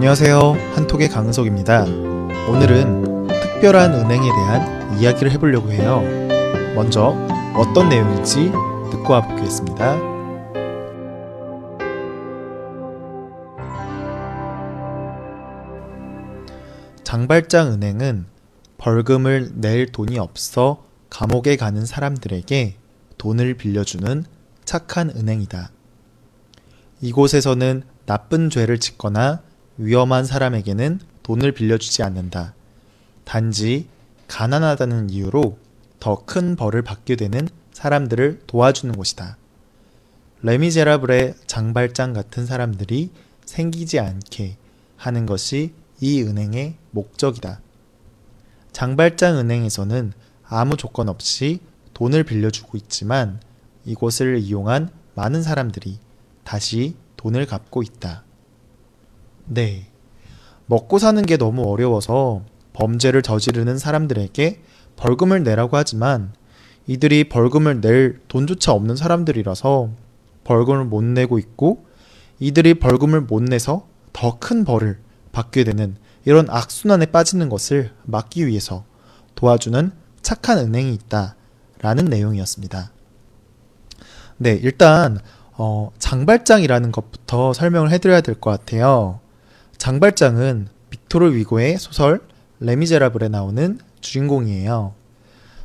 안녕하세요. 한톡의 강석입니다. 오늘은 특별한 은행에 대한 이야기를 해보려고 해요. 먼저 어떤 내용인지 듣고 와보겠습니다. 장발장 은행은 벌금을 낼 돈이 없어 감옥에 가는 사람들에게 돈을 빌려주는 착한 은행이다. 이곳에서는 나쁜 죄를 짓거나 위험한 사람에게는 돈을 빌려주지 않는다. 단지 가난하다는 이유로 더 큰 벌을 받게 되는 사람들을 도와주는 곳이다. 레미제라블의 장발장 같은 사람들이 생기지 않게 하는 것이 이 은행의 목적이다. 장발장 은행에서는 아무 조건 없이 돈을 빌려주고 있지만 이곳을 이용한 많은 사람들이 다시 돈을 갚고 있다. 네. 먹고 사는 게 너무 어려워서 범죄를 저지르는 사람들에게 벌금을 내라고 하지만 이들이 벌금을 낼 돈조차 없는 사람들이라서 벌금을 못 내고 있고 이들이 벌금을 못 내서 더 큰 벌을 받게 되는 이런 악순환에 빠지는 것을 막기 위해서 도와주는 착한 은행이 있다 라는 내용이었습니다. 네, 일단 어, 장발장이라는 것부터 설명을 해드려야 될 것 같아요. 장발장은 빅토르 위고의 소설 레미제라블에 나오는 주인공이에요.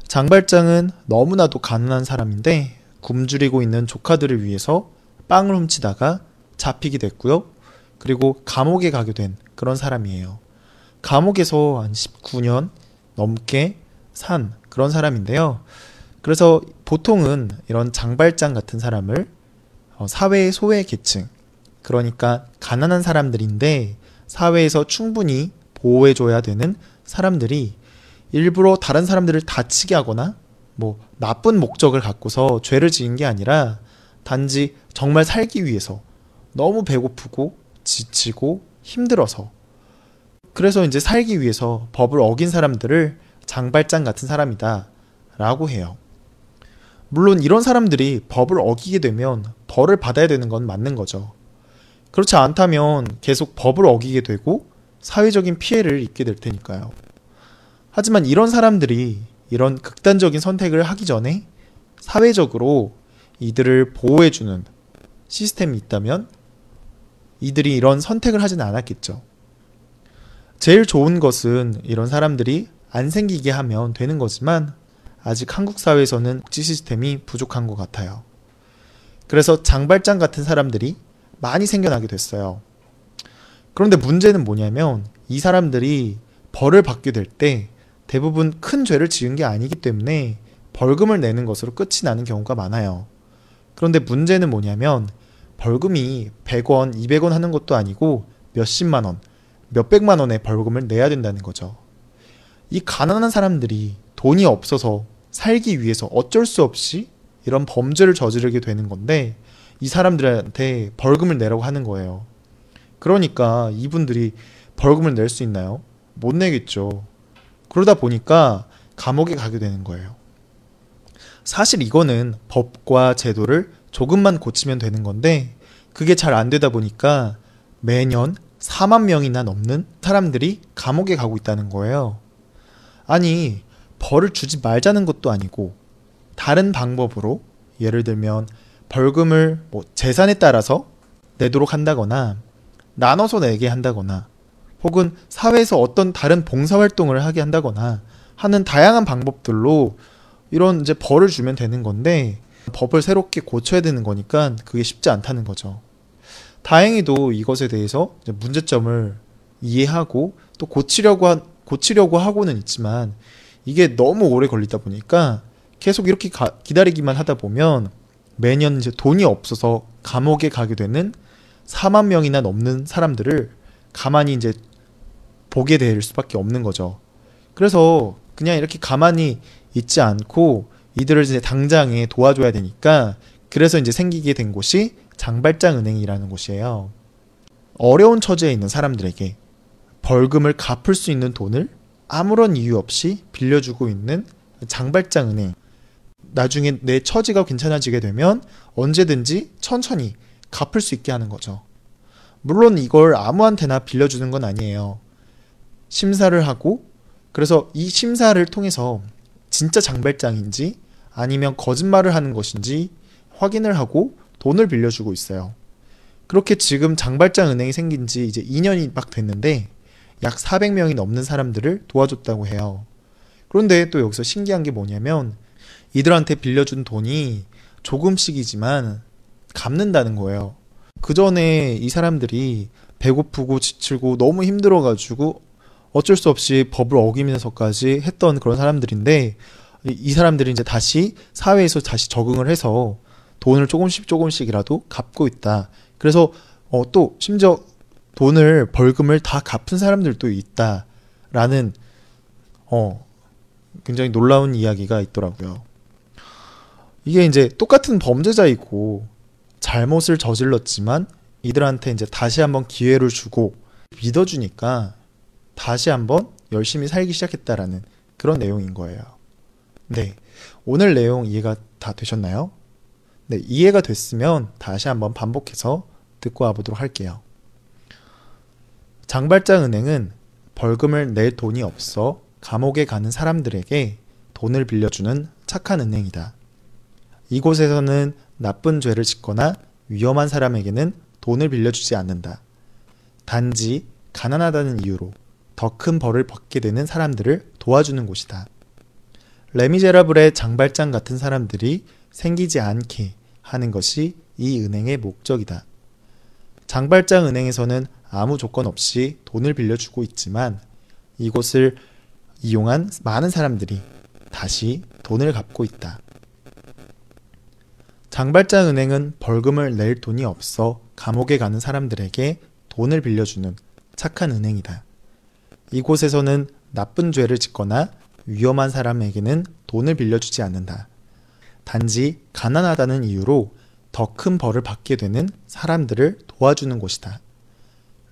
장발장은 너무나도 가난한 사람인데 굶주리고 있는 조카들을 위해서 빵을 훔치다가 잡히게 됐고요. 그리고 감옥에 가게 된 그런 사람이에요. 감옥에서 한 19년 넘게 산 그런 사람인데요. 그래서 보통은 이런 장발장 같은 사람을 어, 사회의 소외 계층, 그러니까 가난한 사람들인데 사회에서 충분히 보호해줘야 되는 사람들이 일부러 다른 사람들을 다치게 하거나 뭐 나쁜 목적을 갖고서 죄를 지은 게 아니라 단지 정말 살기 위해서 너무 배고프고 지치고 힘들어서 그래서 이제 살기 위해서 법을 어긴 사람들을 장발장 같은 사람이다 라고 해요. 물론 이런 사람들이 법을 어기게 되면 벌을 받아야 되는 건 맞는 거죠. 그렇지 않다면 계속 법을 어기게 되고 사회적인 피해를 입게 될 테니까요. 하지만 이런 사람들이 이런 극단적인 선택을 하기 전에 사회적으로 이들을 보호해주는 시스템이 있다면 이들이 이런 선택을 하지는 않았겠죠. 제일 좋은 것은 이런 사람들이 안 생기게 하면 되는 거지만 아직 한국 사회에서는 복지 시스템이 부족한 것 같아요. 그래서 장발장 같은 사람들이 많이 생겨나게 됐어요. 그런데 문제는 뭐냐면 이 사람들이 벌을 받게 될 때 대부분 큰 죄를 지은 게 아니기 때문에 벌금을 내는 것으로 끝이 나는 경우가 많아요. 그런데 문제는 뭐냐면 벌금이 100원, 200원 하는 것도 아니고 몇십만 원, 몇백만 원의 벌금을 내야 된다는 거죠. 이 가난한 사람들이 돈이 없어서 살기 위해서 어쩔 수 없이 이런 범죄를 저지르게 되는 건데 이 사람들한테 벌금을 내라고 하는 거예요. 그러니까 이분들이 벌금을 낼 수 있나요? 못 내겠죠. 그러다 보니까 감옥에 가게 되는 거예요. 사실 이거는 법과 제도를 조금만 고치면 되는 건데 그게 잘 안 되다 보니까 매년 4만 명이나 넘는 사람들이 감옥에 가고 있다는 거예요. 아니, 벌을 주지 말자는 것도 아니고 다른 방법으로 예를 들면 벌금을 뭐 재산에 따라서 내도록 한다거나 나눠서 내게 한다거나 혹은 사회에서 어떤 다른 봉사활동을 하게 한다거나 하는 다양한 방법들로 이런 이제 벌을 주면 되는 건데 법을 새롭게 고쳐야 되는 거니까 그게 쉽지 않다는 거죠. 다행히도 이것에 대해서 문제점을 이해하고 또 고치려고 한, 고치려고 하고는 있지만 이게 너무 오래 걸리다 보니까 계속 이렇게 가, 기다리기만 하다 보면 매년 이제 돈이 없어서 감옥에 가게 되는 4만 명이나 넘는 사람들을 가만히 이제 보게 될 수밖에 없는 거죠. 그래서 그냥 이렇게 가만히 있지 않고 이들을 이제 당장에 도와줘야 되니까 그래서 이제 생기게 된 곳이 장발장 은행이라는 곳이에요. 어려운 처지에 있는 사람들에게 벌금을 갚을 수 있는 돈을 아무런 이유 없이 빌려주고 있는 장발장 은행. 나중에 내 처지가 괜찮아지게 되면 언제든지 천천히 갚을 수 있게 하는 거죠. 물론 이걸 아무한테나 빌려주는 건 아니에요. 심사를 하고 그래서 이 심사를 통해서 진짜 장발장인지 아니면 거짓말을 하는 것인지 확인을 하고 돈을 빌려주고 있어요. 그렇게 지금 장발장 은행이 생긴 지 이제 2년이 막 됐는데 약 400명이 넘는 사람들을 도와줬다고 해요. 그런데 또 여기서 신기한 게 뭐냐면 이들한테 빌려준 돈이 조금씩이지만 갚는다는 거예요. 그 전에 이 사람들이 배고프고 지치고 너무 힘들어가지고 어쩔 수 없이 법을 어기면서까지 했던 그런 사람들인데 이 사람들이 이제 다시 사회에서 다시 적응을 해서 돈을 조금씩 조금씩이라도 갚고 있다. 그래서 어, 또 심지어 돈을 벌금을 다 갚은 사람들도 있다라는 어 굉장히 놀라운 이야기가 있더라고요. 이게 이제 똑같은 범죄자이고 잘못을 저질렀지만 이들한테 이제 다시 한번 기회를 주고 믿어주니까 다시 한번 열심히 살기 시작했다라는 그런 내용인 거예요. 네. 오늘 내용 이해가 다 되셨나요? 네. 이해가 됐으면 다시 한번 반복해서 듣고 와보도록 할게요. 장발장 은행은 벌금을 낼 돈이 없어 감옥에 가는 사람들에게 돈을 빌려주는 착한 은행이다. 이곳에서는 나쁜 죄를 짓거나 위험한 사람에게는 돈을 빌려주지 않는다. 단지 가난하다는 이유로 더 큰 벌을 받게 되는 사람들을 도와주는 곳이다. 레미제라블의 장발장 같은 사람들이 생기지 않게 하는 것이 이 은행의 목적이다. 장발장 은행에서는 아무 조건 없이 돈을 빌려주고 있지만 이곳을 이용한 많은 사람들이 다시 돈을 갚고 있다. 장발장 은행은 벌금을 낼 돈이 없어 감옥에 가는 사람들에게 돈을 빌려주는 착한 은행이다. 이곳에서는 나쁜 죄를 짓거나 위험한 사람에게는 돈을 빌려주지 않는다. 단지 가난하다는 이유로 더 큰 벌을 받게 되는 사람들을 도와주는 곳이다.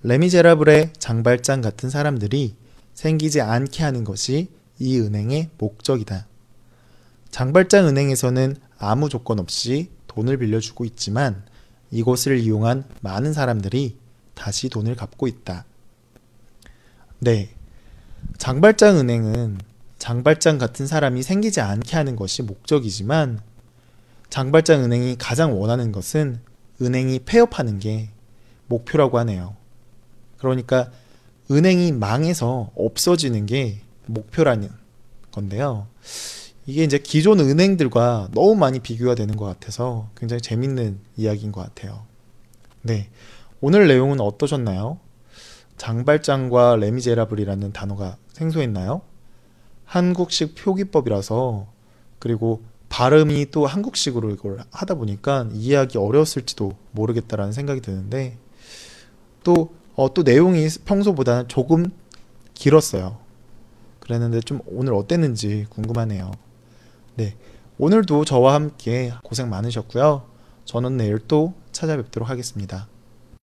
레미제라블의 장발장 같은 사람들이 생기지 않게 하는 것이 이 은행의 목적이다. 장발장 은행에서는 아무 조건 없이 돈을 빌려주고 있지만 이곳을 이용한 많은 사람들이 다시 돈을 갚고 있다. 네. 장발장 은행은 장발장 같은 사람이 생기지 않게 하는 것이 목적이지만 장발장 은행이 가장 원하는 것은 은행이 폐업하는 게 목표라고 하네요. 그러니까 은행이 망해서 없어지는 게 목표라는 건데요. 이게 이제 기존 은행들과 너무 많이 비교가 되는 것 같아서 굉장히 재밌는 이야기인 것 같아요. 네. 오늘 내용은 어떠셨나요? 장발장과 레미제라블이라는 단어가 생소했나요? 한국식 표기법이라서 그리고 발음이 또 한국식으로 이걸 하다 보니까 이해하기 어려웠을지도 모르겠다라는 생각이 드는데 또, 어, 또 내용이 평소보다는 조금 길었어요. 그랬는데 좀 오늘 어땠는지 궁금하네요. 네. 오늘도 저와 함께 고생 많으셨고요. 저는 내일 또 찾아뵙도록 하겠습니다.